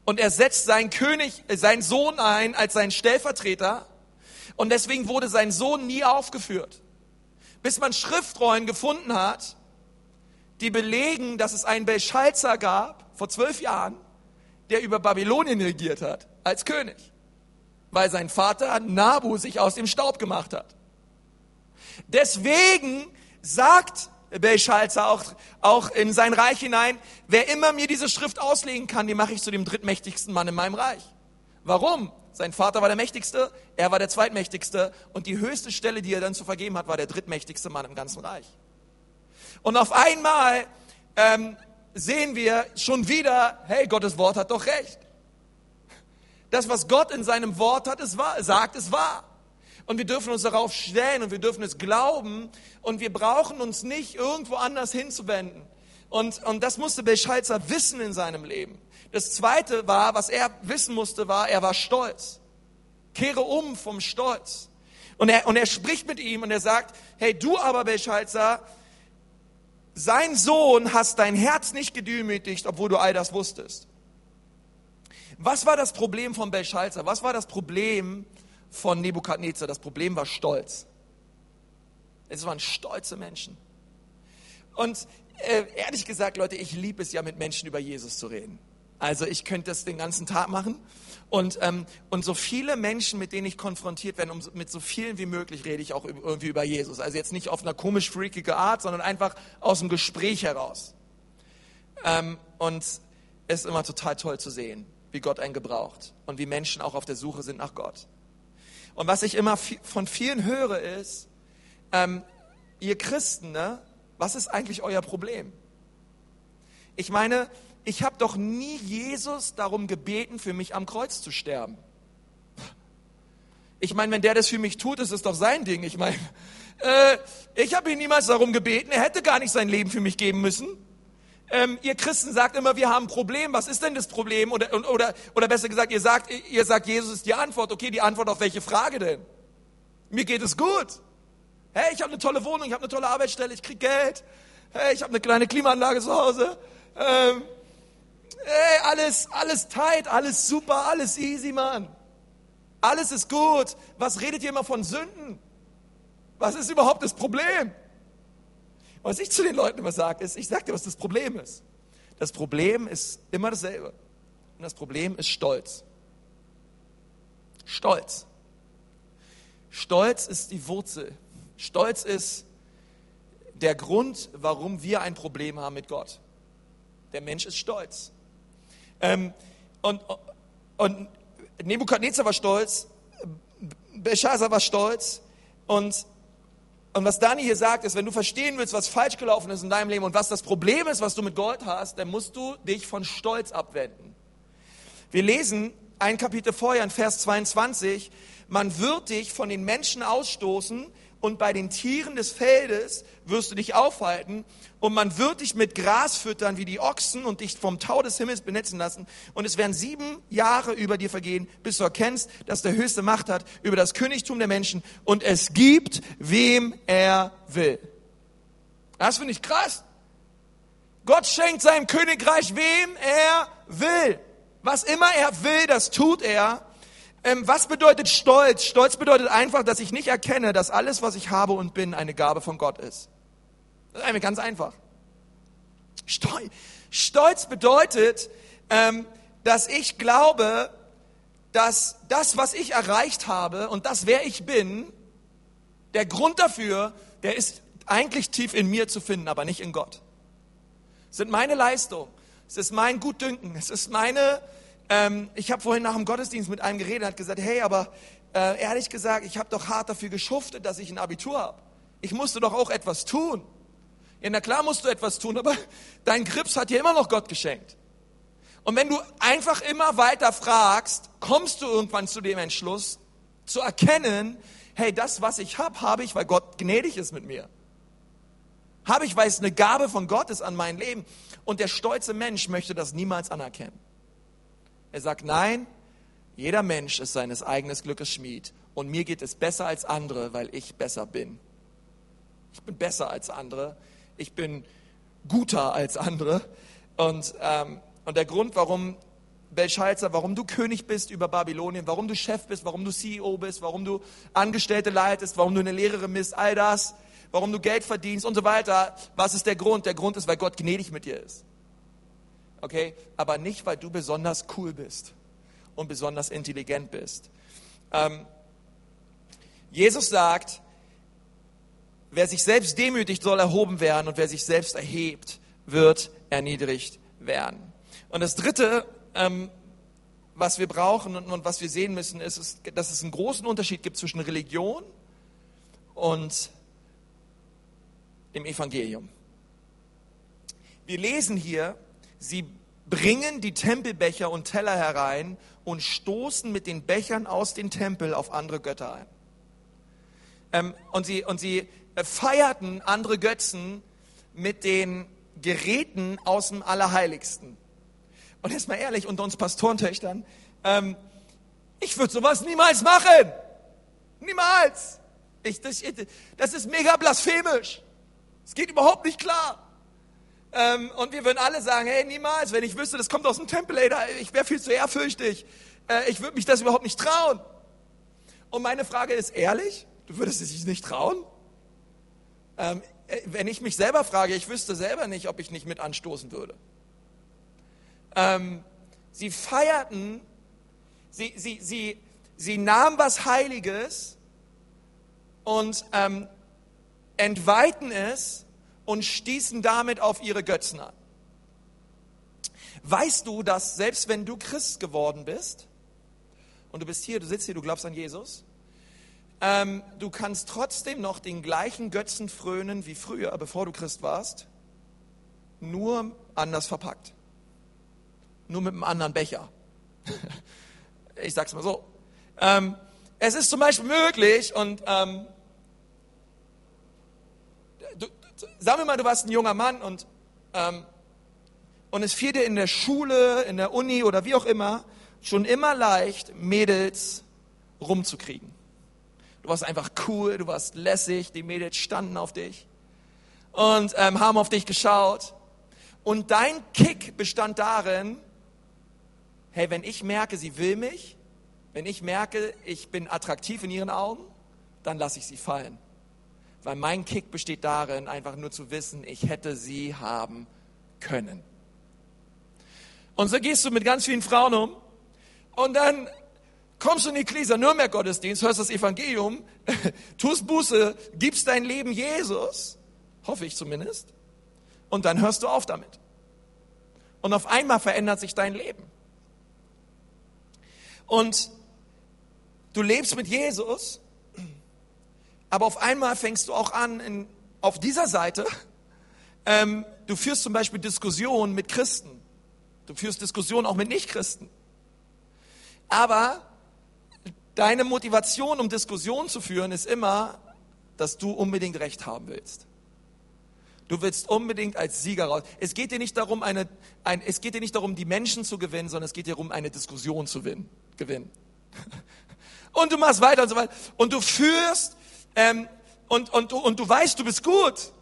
Und er setzt seinen König, äh, seinen Sohn ein als seinen Stellvertreter. Und deswegen wurde sein Sohn nie aufgeführt. Bis man Schriftrollen gefunden hat, die belegen, dass es einen Belshazzar gab, vor zwölf Jahren, der über Babylonien regiert hat, als König. Weil sein Vater Nabu sich aus dem Staub gemacht hat. Deswegen sagt Belshazzar auch, auch in sein Reich hinein, wer immer mir diese Schrift auslegen kann, den mache ich zu dem drittmächtigsten Mann in meinem Reich. Warum? Sein Vater war der mächtigste, er war der zweitmächtigste und die höchste Stelle, die er dann zu vergeben hat, war der drittmächtigste Mann im ganzen Reich. Und auf einmal ähm, sehen wir schon wieder, hey, Gottes Wort hat doch recht. Das, was Gott in seinem Wort hat, ist wahr, sagt, ist wahr. Und wir dürfen uns darauf stellen und wir dürfen es glauben und wir brauchen uns nicht irgendwo anders hinzuwenden. Und, und das musste Beschalzer wissen in seinem Leben. Das zweite war, was er wissen musste, war, er war stolz. Kehre um vom Stolz. Und er, und er spricht mit ihm und er sagt, hey, du aber, Beschalzer, sein Sohn hast dein Herz nicht gedemütigt, obwohl du all das wusstest. Was war das Problem von Belshazzar? Was war das Problem von Nebukadnezar. Das Problem war Stolz. Es waren stolze Menschen. Und äh, ehrlich gesagt, Leute, ich liebe es ja, mit Menschen über Jesus zu reden. Also ich könnte das den ganzen Tag machen. Und, ähm, und so viele Menschen, mit denen ich konfrontiert werde, um, mit so vielen wie möglich rede ich auch irgendwie über Jesus. Also jetzt nicht auf einer komisch freakige Art, sondern einfach aus dem Gespräch heraus. Ähm, und es ist immer total toll zu sehen, wie Gott einen gebraucht und wie Menschen auch auf der Suche sind nach Gott. Und was ich immer von vielen höre ist, ähm, ihr Christen, ne, was ist eigentlich euer Problem? Ich meine, ich habe doch nie Jesus darum gebeten, für mich am Kreuz zu sterben. Ich meine, wenn der das für mich tut, ist es doch sein Ding. Ich meine, äh, ich habe ihn niemals darum gebeten. Er hätte gar nicht sein Leben für mich geben müssen. Ähm, ihr Christen sagt immer, wir haben ein Problem. Was ist denn das Problem? Oder, oder, oder besser gesagt, ihr sagt, ihr sagt, Jesus ist die Antwort. Okay, die Antwort auf welche Frage denn? Mir geht es gut. Hey, ich habe eine tolle Wohnung, ich habe eine tolle Arbeitsstelle, ich krieg Geld. Hey, ich habe eine kleine Klimaanlage zu Hause. Ähm, hey, alles, alles tight, alles super, alles easy, Mann. Alles ist gut. Was redet ihr immer von Sünden? Was ist überhaupt das Problem? Was ich zu den Leuten immer sage, ist, ich sage dir, was das Problem ist. Das Problem ist immer dasselbe. Und das Problem ist Stolz. Stolz. Stolz ist die Wurzel. Stolz ist der Grund, warum wir ein Problem haben mit Gott. Der Mensch ist stolz. Ähm, und, und Nebukadnezar war stolz, Belshazzar war stolz und und was Dani hier sagt, ist, wenn du verstehen willst, was falsch gelaufen ist in deinem Leben und was das Problem ist, was du mit Gold hast, dann musst du dich von Stolz abwenden. Wir lesen ein Kapitel vorher in Vers 22, man wird dich von den Menschen ausstoßen, und bei den Tieren des Feldes wirst du dich aufhalten und man wird dich mit Gras füttern wie die Ochsen und dich vom Tau des Himmels benetzen lassen und es werden sieben Jahre über dir vergehen, bis du erkennst, dass der Höchste Macht hat über das Königtum der Menschen und es gibt, wem er will. Das finde ich krass. Gott schenkt seinem Königreich, wem er will. Was immer er will, das tut er. Ähm, was bedeutet Stolz? Stolz bedeutet einfach, dass ich nicht erkenne, dass alles, was ich habe und bin, eine Gabe von Gott ist. Das ist einfach ganz einfach. Stolz bedeutet, ähm, dass ich glaube, dass das, was ich erreicht habe und das, wer ich bin, der Grund dafür, der ist eigentlich tief in mir zu finden, aber nicht in Gott. Es sind meine Leistungen, es ist mein Gutdünken, es ist meine ähm, ich habe vorhin nach dem Gottesdienst mit einem geredet, hat gesagt, hey, aber äh, ehrlich gesagt, ich habe doch hart dafür geschuftet, dass ich ein Abitur habe. Ich musste doch auch etwas tun. Ja, na klar musst du etwas tun, aber dein Grips hat dir immer noch Gott geschenkt. Und wenn du einfach immer weiter fragst, kommst du irgendwann zu dem Entschluss, zu erkennen, hey, das, was ich habe, habe ich, weil Gott gnädig ist mit mir. Habe ich, weil es eine Gabe von Gott ist an mein Leben. Und der stolze Mensch möchte das niemals anerkennen. Er sagt, nein, jeder Mensch ist seines eigenen Glückes Schmied und mir geht es besser als andere, weil ich besser bin. Ich bin besser als andere, ich bin guter als andere. Und, ähm, und der Grund, warum Belshazzar, warum du König bist über Babylonien, warum du Chef bist, warum du CEO bist, warum du Angestellte leitest, warum du eine Lehrerin bist, all das, warum du Geld verdienst und so weiter. Was ist der Grund? Der Grund ist, weil Gott gnädig mit dir ist okay? Aber nicht, weil du besonders cool bist und besonders intelligent bist. Ähm, Jesus sagt, wer sich selbst demütigt, soll erhoben werden und wer sich selbst erhebt, wird erniedrigt werden. Und das Dritte, ähm, was wir brauchen und, und, was wir sehen müssen, ist, ist, dass es einen großen Unterschied gibt zwischen Religion und dem Evangelium. Wir lesen hier, Sie bringen die Tempelbecher und Teller herein und stoßen mit den Bechern aus dem Tempel auf andere Götter ein. Ähm, und, sie, und sie äh, feierten andere Götzen mit den Geräten aus dem Allerheiligsten. Und jetzt mal ehrlich, unter uns Pastorentöchtern, ähm, ich würde sowas niemals machen. Niemals. Ich, das, das ist mega blasphemisch. Es geht überhaupt nicht klar. Ähm, und wir würden alle sagen, hey, niemals, wenn ich wüsste, das kommt aus dem Tempel, ey, da, ich wäre viel zu ehrfürchtig. Äh, ich würde mich das überhaupt nicht trauen. Und meine Frage ist, ehrlich, du würdest es dich nicht trauen? Ähm, äh, wenn ich mich selber frage, ich wüsste selber nicht, ob ich nicht mit anstoßen würde. Ähm, sie feierten, sie, sie, sie, sie nahmen was Heiliges und ähm, entweihten es und stießen damit auf ihre Götzen an. Weißt du, dass selbst wenn du Christ geworden bist und du bist hier, du sitzt hier, du glaubst an Jesus, ähm, du kannst trotzdem noch den gleichen Götzen frönen wie früher, bevor du Christ warst, nur anders verpackt. Nur mit einem anderen Becher. ich sag's mal so. Ähm, es ist zum Beispiel möglich und ähm, du, sagen wir mal, du warst ein junger Mann und ähm, und es fiel dir in der Schule, in der Uni oder wie auch immer schon immer leicht, Mädels rumzukriegen. Du warst einfach cool, du warst lässig, die Mädels standen auf dich und ähm, haben auf dich geschaut. Und dein Kick bestand darin, hey, wenn ich merke, sie will mich, wenn ich merke, ich bin attraktiv in ihren Augen, dann lasse ich sie fallen. Weil mein Kick besteht darin, einfach nur zu wissen, ich hätte sie haben können. Und so gehst du mit ganz vielen Frauen um und dann kommst du in die Gläser Nürnberg Gottesdienst, hörst das Evangelium, tust Buße, gibst dein Leben Jesus, hoffe ich zumindest, und dann hörst du auf damit. Und auf einmal verändert sich dein Leben. Und du lebst mit Jesus, aber auf einmal fängst du auch an, in, auf dieser Seite, ähm, du führst zum Beispiel Diskussionen mit Christen. Du führst Diskussionen auch mit Nichtchristen. Aber deine Motivation, um Diskussionen zu führen, ist immer, dass du unbedingt Recht haben willst. Du willst unbedingt als Sieger raus. Es geht dir nicht darum, eine, ein, es geht dir nicht darum, die Menschen zu gewinnen, sondern es geht dir darum, eine Diskussion zu gewinnen. Und du machst weiter und so weiter. Und du führst ähm, und, und, und du weißt, du bist gut.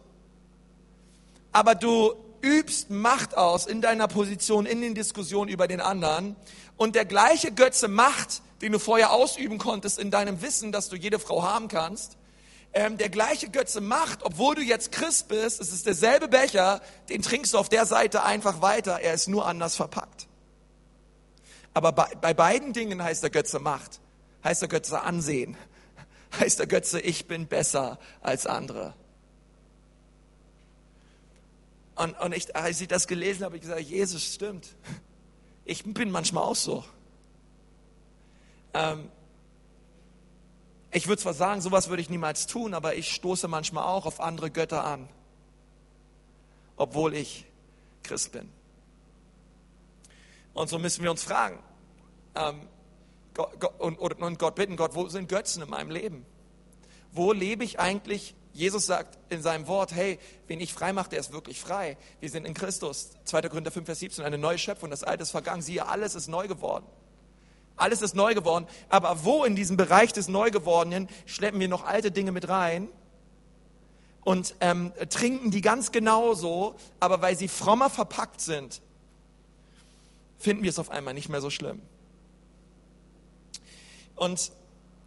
Aber du übst Macht aus in deiner Position, in den Diskussionen über den anderen. Und der gleiche Götze Macht, den du vorher ausüben konntest in deinem Wissen, dass du jede Frau haben kannst, ähm, der gleiche Götze Macht, obwohl du jetzt Christ bist, es ist derselbe Becher, den trinkst du auf der Seite einfach weiter, er ist nur anders verpackt. Aber bei, bei beiden Dingen heißt der Götze Macht, heißt der Götze Ansehen, heißt der Götze, ich bin besser als andere. Und, und ich, als ich das gelesen habe, habe ich gesagt, Jesus, stimmt. Ich bin manchmal auch so. Ähm, ich würde zwar sagen, sowas würde ich niemals tun, aber ich stoße manchmal auch auf andere Götter an, obwohl ich Christ bin. Und so müssen wir uns fragen ähm, und, und Gott bitten, Gott, wo sind Götzen in meinem Leben? Wo lebe ich eigentlich Jesus sagt in seinem Wort, hey, wen ich frei mache, der ist wirklich frei. Wir sind in Christus. 2. Korinther 5, Vers 17, eine neue Schöpfung, das Alte ist vergangen. Siehe, alles ist neu geworden. Alles ist neu geworden. Aber wo in diesem Bereich des Neugewordenen schleppen wir noch alte Dinge mit rein und ähm, trinken die ganz genauso, aber weil sie frommer verpackt sind, finden wir es auf einmal nicht mehr so schlimm. Und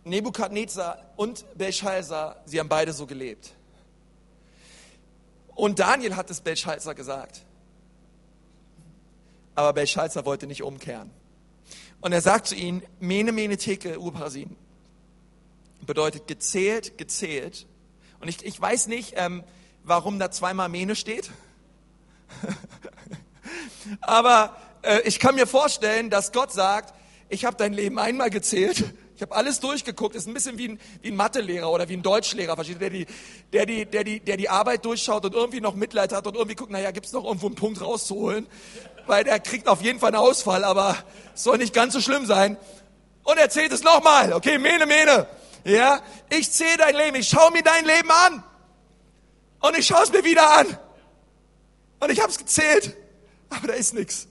Nebukadnezar und Belshazzar, sie haben beide so gelebt. Und Daniel hat es Belshazzar gesagt. Aber Belshazzar wollte nicht umkehren. Und er sagt zu ihnen, Mene, Mene, Tekel, Urparasin. Bedeutet gezählt, gezählt. Und ich, ich weiß nicht, ähm, warum da zweimal Mene steht. Aber äh, ich kann mir vorstellen, dass Gott sagt, ich habe dein Leben einmal gezählt ich habe alles durchgeguckt. Das ist ein bisschen wie ein, wie ein Mathelehrer oder wie ein Deutschlehrer, versteht der die, der, die, der, die, der die Arbeit durchschaut und irgendwie noch Mitleid hat und irgendwie guckt, naja, gibt es noch irgendwo einen Punkt rauszuholen? Weil der kriegt auf jeden Fall einen Ausfall, aber soll nicht ganz so schlimm sein. Und er zählt es nochmal. Okay, Mene, Mene. Ja, ich zähle dein Leben, ich schaue mir dein Leben an. Und ich schaue es mir wieder an. Und ich habe es gezählt, aber da ist nichts.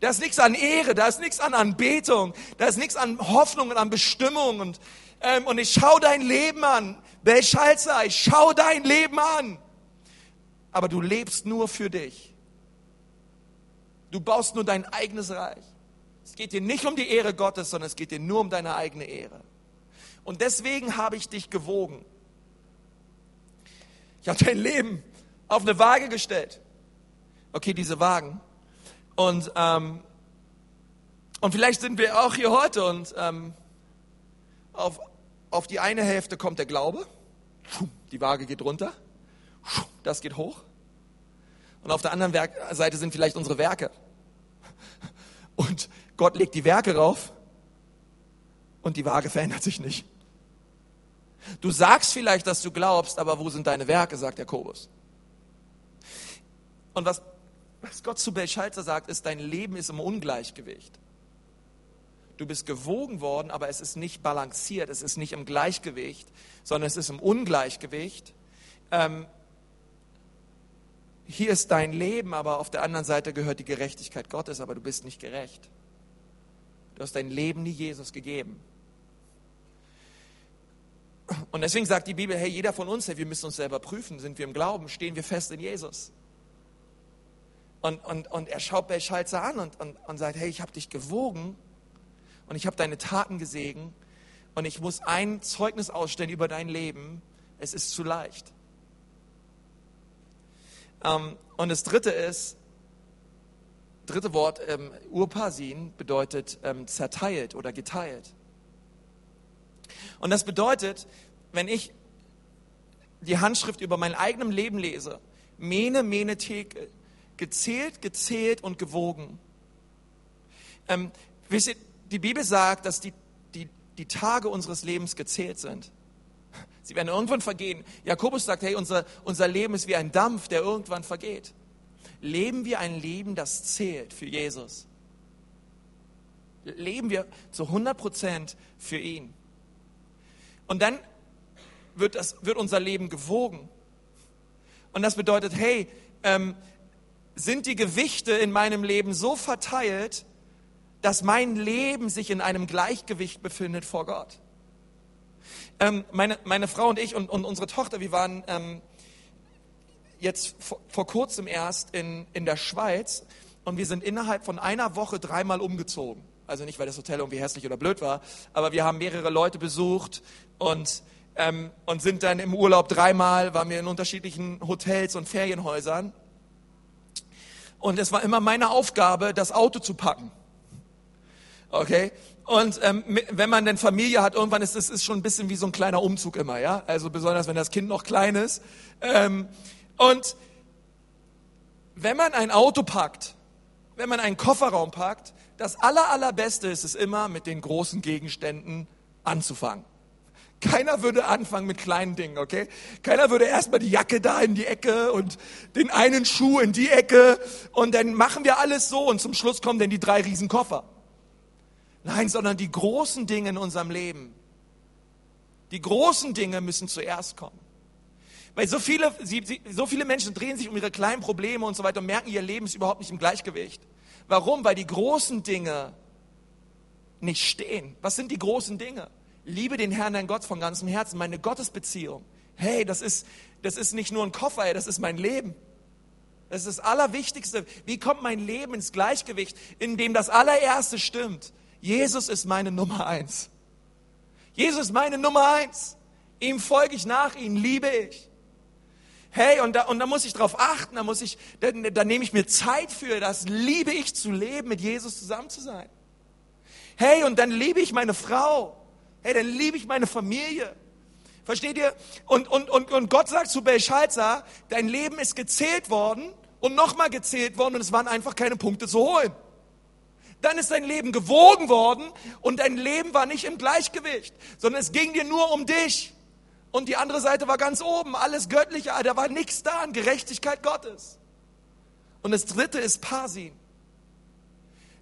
Da ist nichts an Ehre, da ist nichts an Anbetung, da ist nichts an Hoffnung und an Bestimmung. Und, ähm, und ich schaue dein Leben an. Belschalzer, ich schaue dein Leben an. Aber du lebst nur für dich. Du baust nur dein eigenes Reich. Es geht dir nicht um die Ehre Gottes, sondern es geht dir nur um deine eigene Ehre. Und deswegen habe ich dich gewogen. Ich habe dein Leben auf eine Waage gestellt. Okay, diese Wagen, und, ähm, und vielleicht sind wir auch hier heute und ähm, auf, auf die eine Hälfte kommt der Glaube, die Waage geht runter, das geht hoch. Und auf der anderen Seite sind vielleicht unsere Werke. Gott legt die Werke rauf und die Waage verändert sich nicht. Du sagst vielleicht, dass du glaubst, aber wo sind deine Werke, sagt Jakobus. Und was, was Gott zu Belshazzar sagt, ist, dein Leben ist im Ungleichgewicht. Du bist gewogen worden, aber es ist nicht balanciert, es ist nicht im Gleichgewicht, sondern es ist im Ungleichgewicht. Ähm, hier ist dein Leben, aber auf der anderen Seite gehört die Gerechtigkeit Gottes, aber du bist nicht gerecht. Du hast dein Leben nie Jesus gegeben. Und deswegen sagt die Bibel, hey, jeder von uns, hey, wir müssen uns selber prüfen. Sind wir im Glauben? Stehen wir fest in Jesus? Und, und, und er schaut Belshazzar an und, und, und sagt, hey, ich habe dich gewogen und ich habe deine Taten gesehen und ich muss ein Zeugnis ausstellen über dein Leben. Es ist zu leicht. Ähm, und das dritte ist, dritte Wort, ähm, Urpasin bedeutet ähm, zerteilt oder geteilt. Und das bedeutet, wenn ich die Handschrift über mein eigenes Leben lese, Mene, Mene, Tekel, gezählt, gezählt und gewogen. Ähm, wisst ihr, die Bibel sagt, dass die, die, die Tage unseres Lebens gezählt sind. Sie werden irgendwann vergehen. Jakobus sagt, hey, unser, unser Leben ist wie ein Dampf, der irgendwann vergeht. Leben wir ein Leben, das zählt für Jesus? Leben wir zu 100 Prozent für ihn? Und dann wird, das, wird unser Leben gewogen. Und das bedeutet, hey, ähm, sind die Gewichte in meinem Leben so verteilt, dass mein Leben sich in einem Gleichgewicht befindet vor Gott? Ähm, meine, meine Frau und ich und, und unsere Tochter, wir waren ähm, jetzt vor, vor kurzem erst in, in der Schweiz und wir sind innerhalb von einer Woche dreimal umgezogen. Also nicht, weil das Hotel irgendwie hässlich oder blöd war, aber wir haben mehrere Leute besucht und, ähm, und sind dann im Urlaub dreimal, waren wir in unterschiedlichen Hotels und Ferienhäusern. Und es war immer meine Aufgabe, das Auto zu packen. Okay? Und ähm, wenn man denn Familie hat, irgendwann ist es ist schon ein bisschen wie so ein kleiner Umzug immer, ja? Also besonders, wenn das Kind noch klein ist. Ähm, und wenn man ein Auto packt, wenn man einen Kofferraum packt, das aller, allerbeste ist es immer, mit den großen Gegenständen anzufangen. Keiner würde anfangen mit kleinen Dingen, okay? Keiner würde erstmal die Jacke da in die Ecke und den einen Schuh in die Ecke und dann machen wir alles so und zum Schluss kommen dann die drei Riesenkoffer. Nein, sondern die großen Dinge in unserem Leben. Die großen Dinge müssen zuerst kommen. Weil so viele, so viele Menschen drehen sich um ihre kleinen Probleme und so weiter und merken, ihr Leben ist überhaupt nicht im Gleichgewicht. Warum? Weil die großen Dinge nicht stehen. Was sind die großen Dinge? Liebe den Herrn, dein Gott von ganzem Herzen, meine Gottesbeziehung. Hey, das ist, das ist nicht nur ein Koffer, ey, das ist mein Leben. Das ist das Allerwichtigste. Wie kommt mein Leben ins Gleichgewicht, in dem das allererste stimmt? Jesus ist meine Nummer eins. Jesus ist meine Nummer eins. Ihm folge ich nach, ihn liebe ich. Hey, und da, und da muss ich drauf achten, da muss ich, da, da nehme ich mir Zeit für, das liebe ich zu leben, mit Jesus zusammen zu sein. Hey, und dann liebe ich meine Frau. Hey, dann liebe ich meine Familie. Versteht ihr? Und, und, und, und Gott sagt zu Belshazzar, dein Leben ist gezählt worden und nochmal gezählt worden und es waren einfach keine Punkte zu holen. Dann ist dein Leben gewogen worden und dein Leben war nicht im Gleichgewicht, sondern es ging dir nur um dich. Und die andere Seite war ganz oben, alles Göttliche, da war nichts da an Gerechtigkeit Gottes. Und das dritte ist Parsin.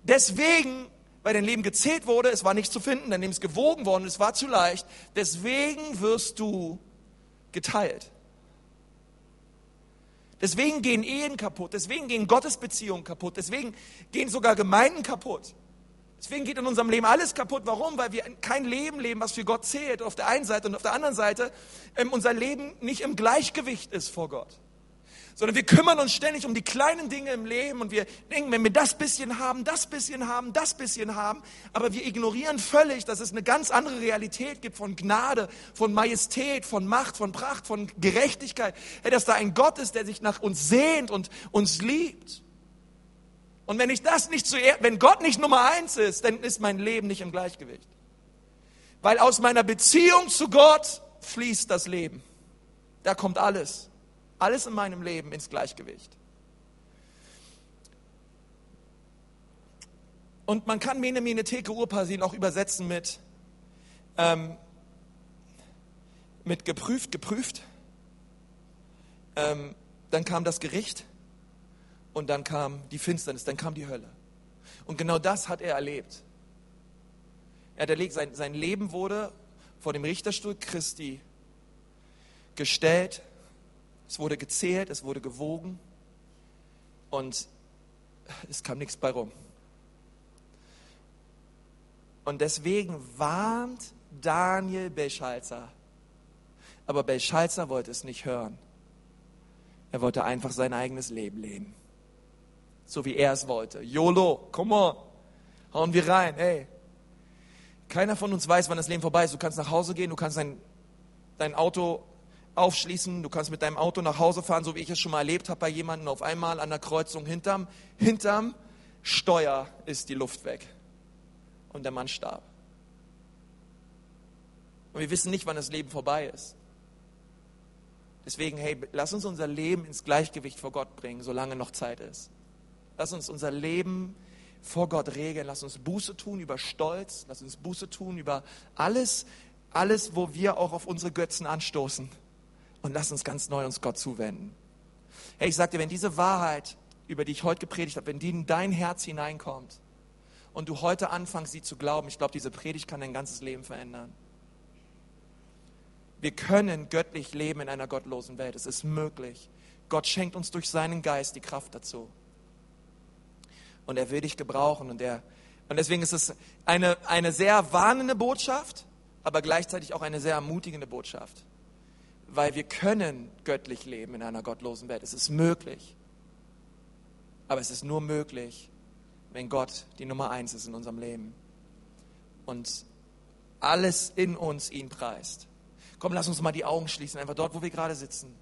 Deswegen weil dein Leben gezählt wurde, es war nicht zu finden, dein Leben ist gewogen worden, es war zu leicht. Deswegen wirst du geteilt. Deswegen gehen Ehen kaputt, deswegen gehen Gottesbeziehungen kaputt, deswegen gehen sogar Gemeinden kaputt. Deswegen geht in unserem Leben alles kaputt. Warum? Weil wir kein Leben leben, was für Gott zählt auf der einen Seite und auf der anderen Seite ähm, unser Leben nicht im Gleichgewicht ist vor Gott sondern wir kümmern uns ständig um die kleinen Dinge im Leben und wir denken, wenn wir das bisschen haben, das bisschen haben, das bisschen haben, aber wir ignorieren völlig, dass es eine ganz andere Realität gibt von Gnade, von Majestät, von Macht, von Pracht, von Gerechtigkeit, hey, dass da ein Gott ist, der sich nach uns sehnt und uns liebt. Und wenn ich das nicht zuerst, wenn Gott nicht Nummer eins ist, dann ist mein Leben nicht im Gleichgewicht. Weil aus meiner Beziehung zu Gott fließt das Leben. Da kommt alles alles in meinem Leben ins Gleichgewicht. Und man kann Mene, Mene, Teke, Urpasin auch übersetzen mit, ähm, mit geprüft, geprüft. Ähm, dann kam das Gericht und dann kam die Finsternis, dann kam die Hölle. Und genau das hat er erlebt. Er hat erlebt, sein, sein Leben wurde vor dem Richterstuhl Christi gestellt, es wurde gezählt, es wurde gewogen und es kam nichts bei rum. Und deswegen warnt Daniel Belschalzer. Aber Belschalzer wollte es nicht hören. Er wollte einfach sein eigenes Leben leben. So wie er es wollte. YOLO, come on. Hauen wir rein, ey. Keiner von uns weiß, wann das Leben vorbei ist. Du kannst nach Hause gehen, du kannst dein, dein Auto aufschließen, du kannst mit deinem Auto nach Hause fahren, so wie ich es schon mal erlebt habe bei jemandem, auf einmal an der Kreuzung hinterm, hinterm Steuer ist die Luft weg. Und der Mann starb. Und wir wissen nicht, wann das Leben vorbei ist. Deswegen, hey, lass uns unser Leben ins Gleichgewicht vor Gott bringen, solange noch Zeit ist. Lass uns unser Leben vor Gott regeln. Lass uns Buße tun über Stolz. Lass uns Buße tun über alles, alles, wo wir auch auf unsere Götzen anstoßen. Und lass uns ganz neu uns Gott zuwenden. Hey, ich sag dir, wenn diese Wahrheit, über die ich heute gepredigt habe, wenn die in dein Herz hineinkommt und du heute anfängst, sie zu glauben, ich glaube, diese Predigt kann dein ganzes Leben verändern. Wir können göttlich leben in einer gottlosen Welt. Es ist möglich. Gott schenkt uns durch seinen Geist die Kraft dazu. Und er will dich gebrauchen. Und, er, und deswegen ist es eine, eine sehr warnende Botschaft, aber gleichzeitig auch eine sehr ermutigende Botschaft. Weil wir können göttlich leben in einer gottlosen Welt. Es ist möglich. Aber es ist nur möglich, wenn Gott die Nummer eins ist in unserem Leben. Und alles in uns ihn preist. Komm, lass uns mal die Augen schließen, einfach dort, wo wir gerade sitzen.